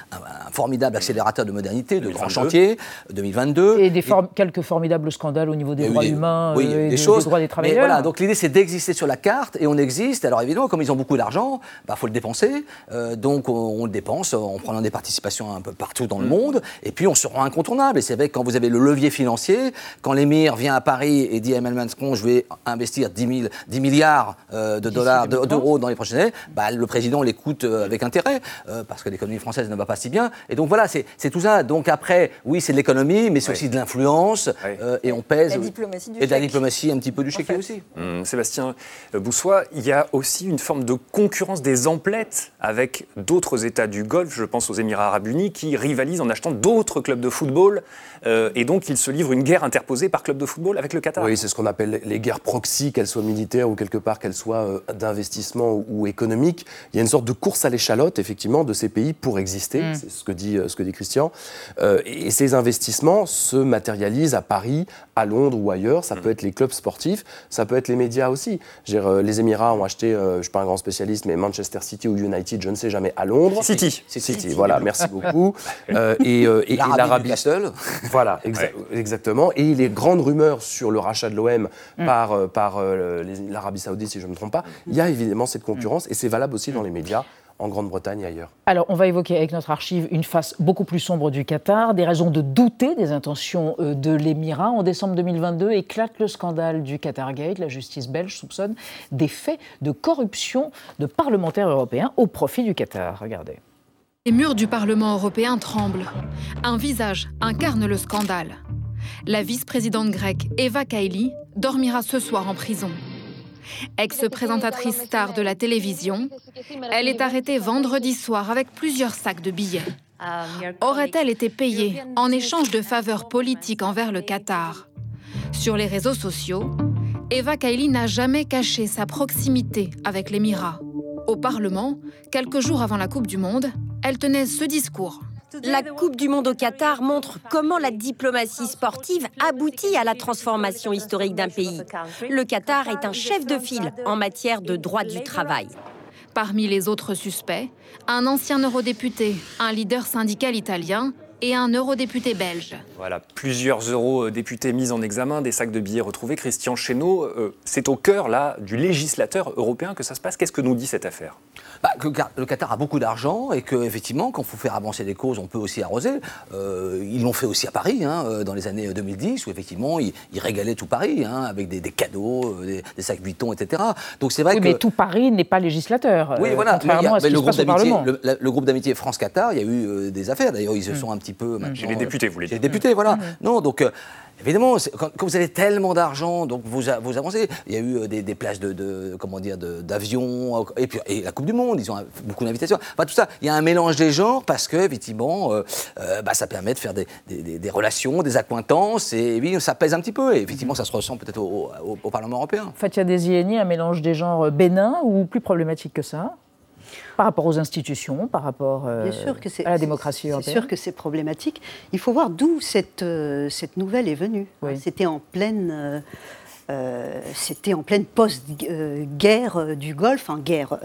formidable accélérateur de modernité, de grands chantiers, 2022. Et des quelques formidables scandales au niveau des droits humains oui, et des, choses. droits des travailleurs. voilà, donc l'idée c'est d'exister sur la carte et on existe. Alors évidemment, comme ils ont beaucoup d'argent, il bah, faut le dépenser. Euh, donc on, le dépense en prenant des participations un peu partout dans le mm. monde. Et puis on se rend incontournable. Et c'est vrai que quand vous avez le levier financier, quand l'émir vient à Paris et dit à Emmanuel Macron, je vais investir 10, 10 milliards euh, de dollars, d'euros dans les prochaines années, bah, le président l'écoute euh, avec intérêt parce que l'économie française ne va pas si bien. Et donc voilà, c'est tout ça. Donc après, oui, c'est de l'économie, mais c'est aussi de l'influence. et on pèse. Et de la diplomatie un petit peu du chéquier aussi. Hum, Sébastien Boussois, il y a aussi une forme de concurrence des emplettes avec d'autres États du Golfe, je pense aux Émirats arabes unis, qui rivalisent en achetant d'autres clubs de football. Euh, et donc, ils se livrent une guerre interposée par club de football avec le Qatar. Oui, c'est ce qu'on appelle les guerres proxy, qu'elles soient militaires ou quelque part qu'elles soient euh, d'investissement ou, économiques. Il y a une sorte de course à l'échalote, effectivement, de ces pays pour exister. Mm. C'est ce que dit, euh, ce que dit Christian. et ces investissements se matérialisent à Paris, à Londres ou ailleurs. Ça mm. peut être les clubs sportifs, ça peut être les médias aussi. Euh, les Émirats ont acheté, euh, je ne suis pas un grand spécialiste, mais Manchester City ou United, je ne sais jamais, à Londres. City. City, voilà, merci beaucoup. Euh, et, et l'Arabie Voilà, exactement. Et les grandes rumeurs sur le rachat de l'OM mm. par, par l'Arabie Saoudite, si je ne me trompe pas, il y a évidemment cette concurrence et c'est valable aussi dans les médias en Grande-Bretagne et ailleurs. Alors, on va évoquer avec notre archive une face beaucoup plus sombre du Qatar, des raisons de douter des intentions euh, de l'Émirat. En décembre 2022, éclate le scandale du Qatargate. La justice belge soupçonne des faits de corruption de parlementaires européens au profit du Qatar. Regardez. Les murs du Parlement européen tremblent. Un visage incarne le scandale. La vice-présidente grecque Eva Kaili dormira ce soir en prison. Ex-présentatrice star de la télévision, elle est arrêtée vendredi soir avec plusieurs sacs de billets. Aurait-elle été payée en échange de faveurs politiques envers le Qatar? Sur les réseaux sociaux, Eva Kaili n'a jamais caché sa proximité avec l'Émirat. Au Parlement, quelques jours avant la Coupe du Monde, elle tenait ce discours. La Coupe du Monde au Qatar montre comment la diplomatie sportive aboutit à la transformation historique d'un pays. Le Qatar est un chef de file en matière de droit du travail. Parmi les autres suspects, un ancien eurodéputé, un leader syndical italien et un eurodéputé belge. Voilà, plusieurs eurodéputés mis en examen, des sacs de billets retrouvés. Christian Chesneau, euh, c'est au cœur là du législateur européen que ça se passe. Qu'est-ce que nous dit cette affaire? Bah, que le Qatar a beaucoup d'argent et qu'effectivement, quand il faut faire avancer des causes, on peut aussi arroser. Euh, ils l'ont fait aussi à Paris, hein, euh, dans les années 2010, où effectivement, ils, régalaient tout Paris, hein, avec des, cadeaux, des, sacs Vuitton, etc. Donc c'est vrai que... Mais tout Paris n'est pas législateur. Oui, voilà. le, groupe le, groupe d'amitié France-Qatar, il y a eu des affaires. D'ailleurs, ils se mm. sont un petit peu chez les députés, vous voulez dire les députés, voilà. Mm. Non, donc. Euh, évidemment, quand, vous avez tellement d'argent, donc vous, vous avancez. Il y a eu euh, des, places de, comment dire, d'avions, et puis et la Coupe du Monde, ils ont beaucoup d'invitations. Enfin, tout ça, il y a un mélange des genres parce que, effectivement, euh, bah, ça permet de faire des, relations, des accointances, et oui, ça pèse un petit peu. Et effectivement, ça se ressent peut-être au, Parlement européen. Fatia Desieni, un mélange des genres bénin ou plus problématique que ça? Par rapport aux institutions, par rapport euh, à la démocratie européenne C'est sûr que c'est problématique. Il faut voir d'où cette, euh, cette nouvelle est venue. C'était en pleine... Euh, c'était en pleine post-guerre du Golfe, en guerre,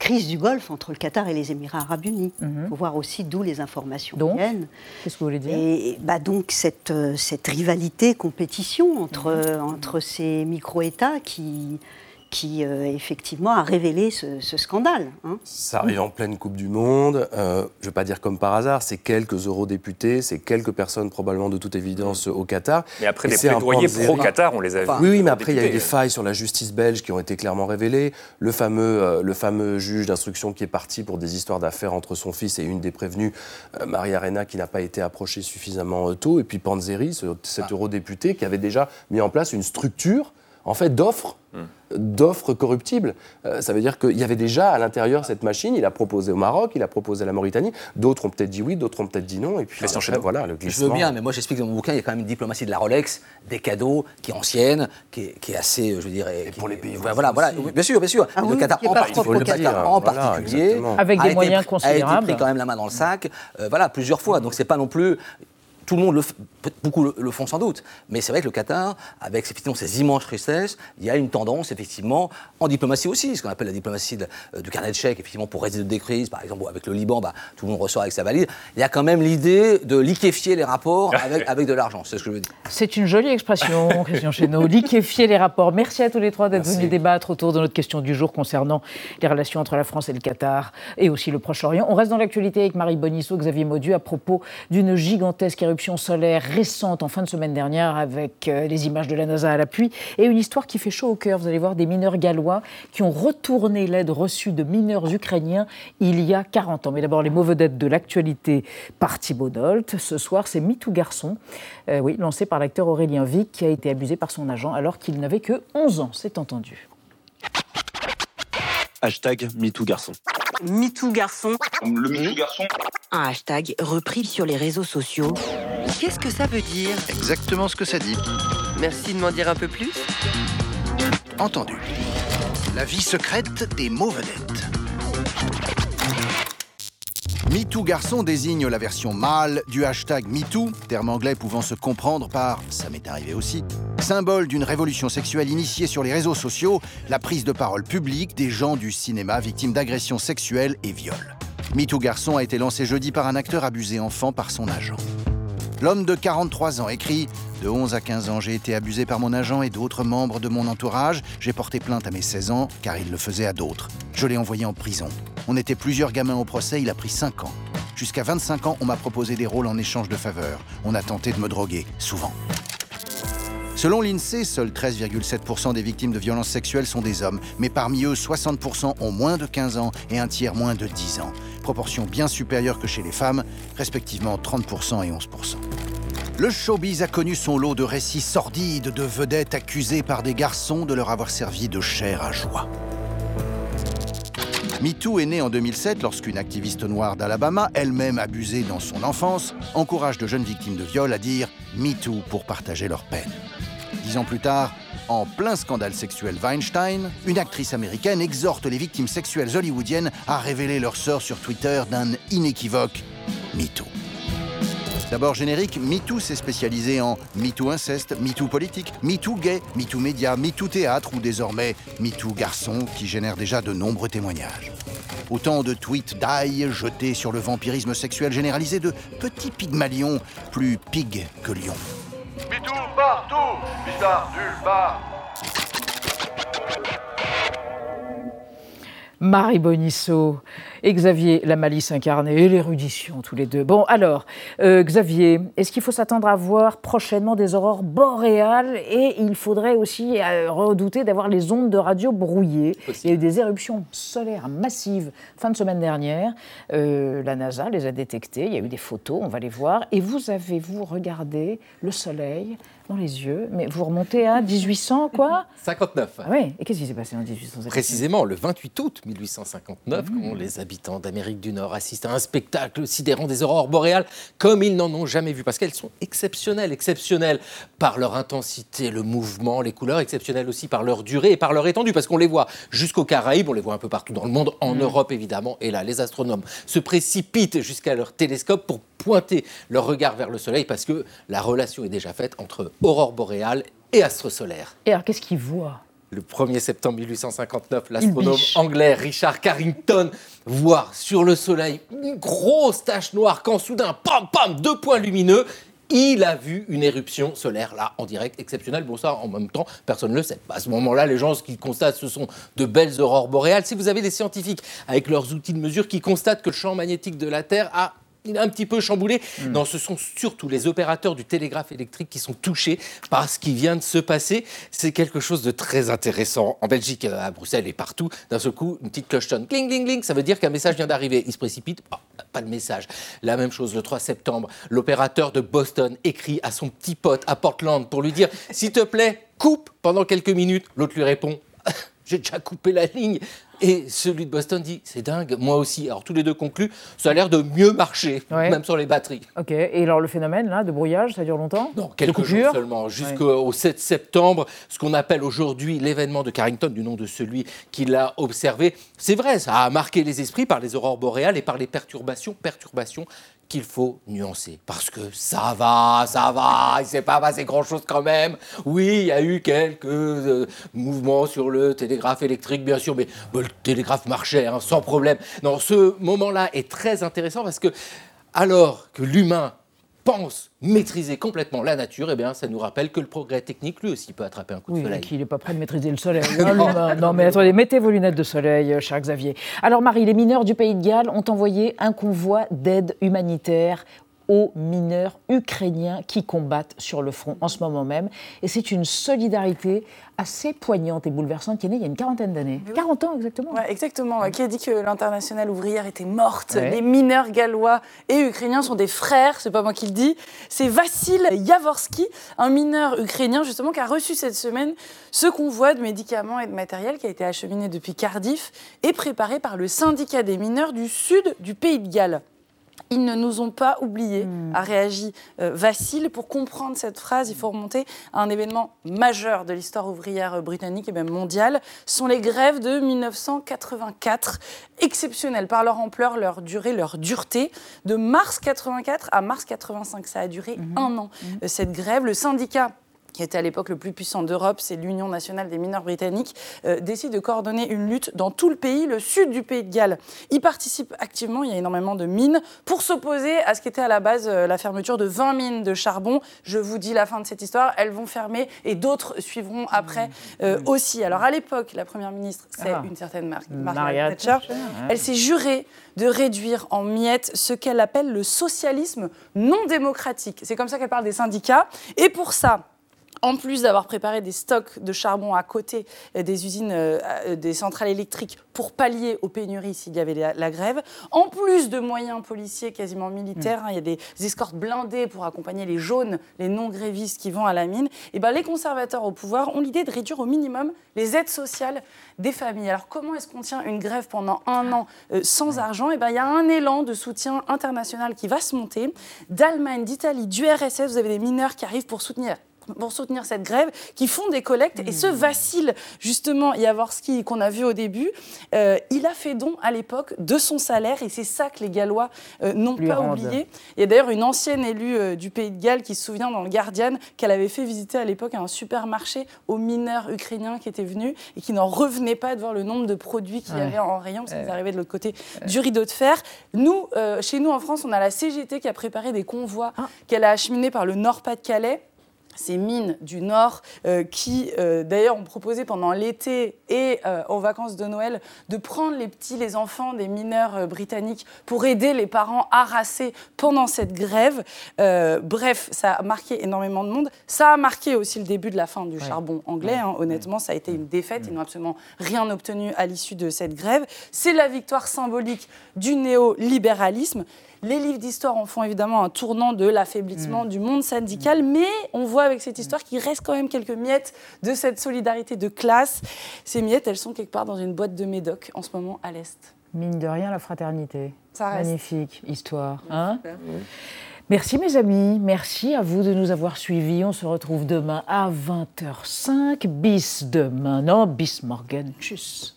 crise du Golfe entre le Qatar et les Émirats arabes unis. Il mhm. faut voir aussi d'où les informations viennent. Qu'est-ce que vous voulez dire? Et bah donc cette, cette rivalité, compétition entre, mhm. entre ces micro-États qui, qui euh, effectivement a révélé ce, scandale. Hein. Ça arrive en pleine Coupe du Monde. Euh, je ne vais pas dire comme par hasard, c'est quelques eurodéputés, c'est quelques personnes probablement de toute évidence au Qatar. Mais après des plaidoyers pro-Qatar, on les a vus. Oui, oui mais après il y a eu des failles sur la justice belge qui ont été clairement révélées. Le fameux, euh, le fameux juge d'instruction qui est parti pour des histoires d'affaires entre son fils et une des prévenues, Maria Arena, qui n'a pas été approchée suffisamment tôt. Et puis Panzeri, cet ah. eurodéputé qui avait déjà mis en place une structure en fait d'offres d'offres corruptibles. Euh, ça veut dire qu'il y avait déjà à l'intérieur cette machine. Il a proposé au Maroc, il a proposé à la Mauritanie. D'autres ont peut-être dit oui, d'autres ont peut-être dit non. Et puis voilà, le glissement. Je veux bien, mais moi j'explique dans mon bouquin, il y a quand même une diplomatie de la Rolex, des cadeaux, qui est ancienne, qui est, assez, je dirais. pour les pays. Voilà, voilà, bien sûr, bien sûr. Ah le Qatar en, particulier, avec des moyens considérables, a été pris quand même la main dans le sac. Euh, voilà, plusieurs fois. Donc c'est pas non plus tout le monde, le beaucoup le, font sans doute, mais c'est vrai que le Qatar, avec effectivement ses immenses tristesses, il y a une tendance effectivement en diplomatie aussi, ce qu'on appelle la diplomatie euh, du carnet de chèques, effectivement pour résoudre des crises, par exemple avec le Liban, bah, tout le monde reçoit avec sa valise. Il y a quand même l'idée de liquéfier les rapports avec, avec de l'argent, c'est ce que je veux dire. C'est une jolie expression, Christian Chesneau, liquéfier les rapports. Merci à tous les trois d'être venus débattre autour de notre question du jour concernant les relations entre la France et le Qatar et aussi le Proche-Orient. On reste dans l'actualité avec Marie Bonisseau, Xavier Maudu à propos d'une gigantesque éruption solaire récente en fin de semaine dernière avec euh, les images de la NASA à l'appui et une histoire qui fait chaud au cœur. Vous allez voir des mineurs gallois qui ont retourné l'aide reçue de mineurs ukrainiens il y a 40 ans. Mais d'abord, les mots vedettes de l'actualité par Thibault Dolt. Ce soir, c'est MeToo Garçon, euh, lancé par l'acteur Aurélien Vic, qui a été abusé par son agent alors qu'il n'avait que 11 ans. C'est entendu. Hashtag MeTooGarçon. MeTooGarçon. Le MeTooGarçon. Un hashtag repris sur les réseaux sociaux. Qu'est-ce que ça veut dire? Exactement ce que ça dit. Merci de m'en dire un peu plus. Entendu. La vie secrète des mots vedettes. MeToo garçon désigne la version mâle du hashtag MeToo, terme anglais pouvant se comprendre par ça m'est arrivé aussi, symbole d'une révolution sexuelle initiée sur les réseaux sociaux, la prise de parole publique des gens du cinéma victimes d'agressions sexuelles et viols. MeToo garçon a été lancé jeudi par un acteur abusé enfant par son agent. L'homme de 43 ans écrit De 11 à 15 ans, j'ai été abusé par mon agent et d'autres membres de mon entourage. J'ai porté plainte à mes 16 ans car il le faisait à d'autres. Je l'ai envoyé en prison. On était plusieurs gamins au procès, il a pris 5 ans. Jusqu'à 25 ans, on m'a proposé des rôles en échange de faveurs. On a tenté de me droguer, souvent. Selon l'INSEE, seuls 13,7% des victimes de violences sexuelles sont des hommes, mais parmi eux, 60% ont moins de 15 ans et un tiers moins de 10 ans. Proportion bien supérieure que chez les femmes, respectivement 30% et 11%. Le showbiz a connu son lot de récits sordides de vedettes accusées par des garçons de leur avoir servi de chair à joie. MeToo est né en 2007 lorsqu'une activiste noire d'Alabama, elle-même abusée dans son enfance, encourage de jeunes victimes de viol à dire MeToo pour partager leur peine. Dix ans plus tard, en plein scandale sexuel Weinstein, une actrice américaine exhorte les victimes sexuelles hollywoodiennes à révéler leur sort sur Twitter d'un inéquivoque MeToo. D'abord générique, MeToo s'est spécialisé en MeToo inceste, MeToo politique, MeToo gay, MeToo média, MeToo théâtre ou désormais MeToo garçon qui génère déjà de nombreux témoignages. Autant de tweets d'ail jetés sur le vampirisme sexuel généralisé de petits pygmalions, plus pig que lions. Marie Bonisso et Xavier la malice incarnée et l'érudition tous les deux. Bon alors, euh, Xavier, est-ce qu'il faut s'attendre à voir prochainement des aurores boréales et il faudrait aussi euh, redouter d'avoir les ondes de radio brouillées Il y a eu des éruptions solaires massives fin de semaine dernière. Euh, la NASA les a détectées, il y a eu des photos, on va les voir. Et vous avez-vous regardé le soleil dans les yeux, mais vous remontez à 1800 quoi 59. Ah oui, et qu'est-ce qui s'est passé en 1859 Précisément, le 28 août 1859, quand les habitants d'Amérique du Nord assistent à un spectacle sidérant des aurores boréales comme ils n'en ont jamais vu, parce qu'elles sont exceptionnelles, exceptionnelles par leur intensité, le mouvement, les couleurs, exceptionnelles aussi par leur durée et par leur étendue, parce qu'on les voit jusqu'aux Caraïbes, on les voit un peu partout dans le monde, en Mm. Europe évidemment, et là, les astronomes se précipitent jusqu'à leur télescope pour pointer leur regard vers le Soleil, parce que la relation est déjà faite entre aurore boréale et astre solaire. Et alors, qu'est-ce qu'ils voient? Le 1er septembre 1859, l'astronome anglais Richard Carrington voit sur le Soleil une grosse tache noire quand soudain, pam, pam, deux points lumineux. Il a vu une éruption solaire là en direct exceptionnelle. Bon, ça en même temps, personne ne le sait. À ce moment-là, les gens, ce qu'ils constatent, ce sont de belles aurores boréales. Si vous avez des scientifiques avec leurs outils de mesure qui constatent que le champ magnétique de la Terre a un petit peu chamboulé. Non, ce sont surtout les opérateurs du télégraphe électrique qui sont touchés par ce qui vient de se passer. C'est quelque chose de très intéressant. En Belgique, à Bruxelles et partout, d'un seul coup, une petite cloche sonne. Cling, cling, cling. Ça veut dire qu'un message vient d'arriver. Il se précipite. Ah, pas de message. La même chose le 3 septembre. L'opérateur de Boston écrit à son petit pote à Portland pour lui dire S'il te plaît, coupe pendant quelques minutes. L'autre lui répond J'ai déjà coupé la ligne. Et celui de Boston dit C'est dingue, moi aussi. Alors tous les deux concluent Ça a l'air de mieux marcher, Ouais. même sans les batteries. Ok, et alors le phénomène là de brouillage, ça dure longtemps? Non, quelques jours seulement, jusqu'au 7 septembre, ce qu'on appelle aujourd'hui l'événement de Carrington, du nom de celui qui l'a observé. C'est vrai, ça a marqué les esprits par les aurores boréales et par les perturbations, perturbations qu'il faut nuancer. Parce que ça va, ça va, il s'est pas passé grand-chose quand même. Oui, il y a eu quelques euh, mouvements sur le télégraphe électrique, bien sûr, mais, mais le télégraphe marchait hein, sans problème. Non, ce moment-là est très intéressant parce que alors que l'humain pense maîtriser complètement la nature, eh bien, ça nous rappelle que le progrès technique, lui aussi, peut attraper un coup de Oui, soleil. qu'il n'est pas prêt de maîtriser le soleil. hein, l'humain. non, mais attendez, mettez vos lunettes de soleil, euh, cher Xavier. Alors, Marie, les mineurs du Pays de Galles ont envoyé un convoi d'aide humanitaire aux mineurs ukrainiens qui combattent sur le front en ce moment même. Et c'est une solidarité assez poignante et bouleversante qui est née il y a une quarantaine d'années. 40 ans exactement. Ouais, exactement. ouais, Qui a dit que l'internationale ouvrière était morte Ouais. Les mineurs gallois et ukrainiens sont des frères, c'est pas moi qui le dis. C'est Vassil Yavorski, un mineur ukrainien justement qui a reçu cette semaine ce convoi de médicaments et de matériel qui a été acheminé depuis Cardiff et préparé par le syndicat des mineurs du sud du Pays de Galles. Ils ne nous ont pas oubliés, a réagi euh, Vassil. Pour comprendre cette phrase, il faut remonter à un événement majeur de l'histoire ouvrière euh, britannique et même mondiale. Ce sont les grèves de 1984, exceptionnelles par leur ampleur, leur durée, leur dureté. De mars 84 à mars 85, ça a duré un an, euh, cette grève. Le syndicat qui était à l'époque le plus puissant d'Europe, c'est l'Union nationale des mineurs britanniques, euh, décide de coordonner une lutte dans tout le pays, le sud du pays de Galles. Y participe activement, il y a énormément de mines, pour s'opposer à ce qui était à la base euh, la fermeture de 20 mines de charbon. Je vous dis la fin de cette histoire, elles vont fermer et d'autres suivront après euh, aussi. Alors à l'époque, la première ministre, c'est Ah. une certaine Mar- Margaret Thatcher. Ouais. Elle s'est jurée de réduire en miettes ce qu'elle appelle le socialisme non démocratique. C'est comme ça qu'elle parle des syndicats. Et pour ça, en plus d'avoir préparé des stocks de charbon à côté euh, des usines, euh, euh, des centrales électriques pour pallier aux pénuries s'il y avait la, la grève, en plus de moyens policiers quasiment militaires, hein, il y a des escortes blindées pour accompagner les jaunes, les non-grévistes qui vont à la mine, et ben les conservateurs au pouvoir ont l'idée de réduire au minimum les aides sociales des familles. Alors comment est-ce qu'on tient une grève pendant un an euh, sans argent? Et ben il y a un élan de soutien international qui va se monter. D'Allemagne, d'Italie, du RSS, vous avez des mineurs qui arrivent pour soutenir pour soutenir cette grève, qui font des collectes. Et ce Vassil, justement, Yavorski, qu'on a vu au début, euh, il a fait don à l'époque de son salaire. Et c'est ça que les Gallois euh, n'ont pas oublié. Il y a d'ailleurs une ancienne élue euh, du pays de Galles qui se souvient dans le Guardian qu'elle avait fait visiter à l'époque un supermarché aux mineurs ukrainiens qui étaient venus et qui n'en revenaient pas de voir le nombre de produits qu'il y avait en rayon parce qu'ils arrivaient de l'autre côté du rideau de fer. Nous, chez nous en France, on a la CGT qui a préparé des convois ah. qu'elle a acheminés par le Nord-Pas-de-Calais ces mines du Nord euh, qui, euh, d'ailleurs, ont proposé pendant l'été et euh, aux vacances de Noël de prendre les petits, les enfants des mineurs britanniques pour aider les parents harassés pendant cette grève. bref, ça a marqué énormément de monde. Ça a marqué aussi le début de la fin du charbon anglais. Hein. Honnêtement, ça a été une défaite. Ils n'ont absolument rien obtenu à l'issue de cette grève. C'est la victoire symbolique du néolibéralisme. Les livres d'histoire en font évidemment un tournant de l'affaiblissement mm. du monde syndical, mm. mais on voit avec cette histoire qu'il reste quand même quelques miettes de cette solidarité de classe. Ces miettes, elles sont quelque part dans une boîte de médoc en ce moment à l'Est. Mine de rien, la fraternité. Ça reste. Magnifique histoire. Hein Merci mes amis, merci à vous de nous avoir suivis. On se retrouve demain à 20h05. Bis demain, non, bis morgen. Tchuss.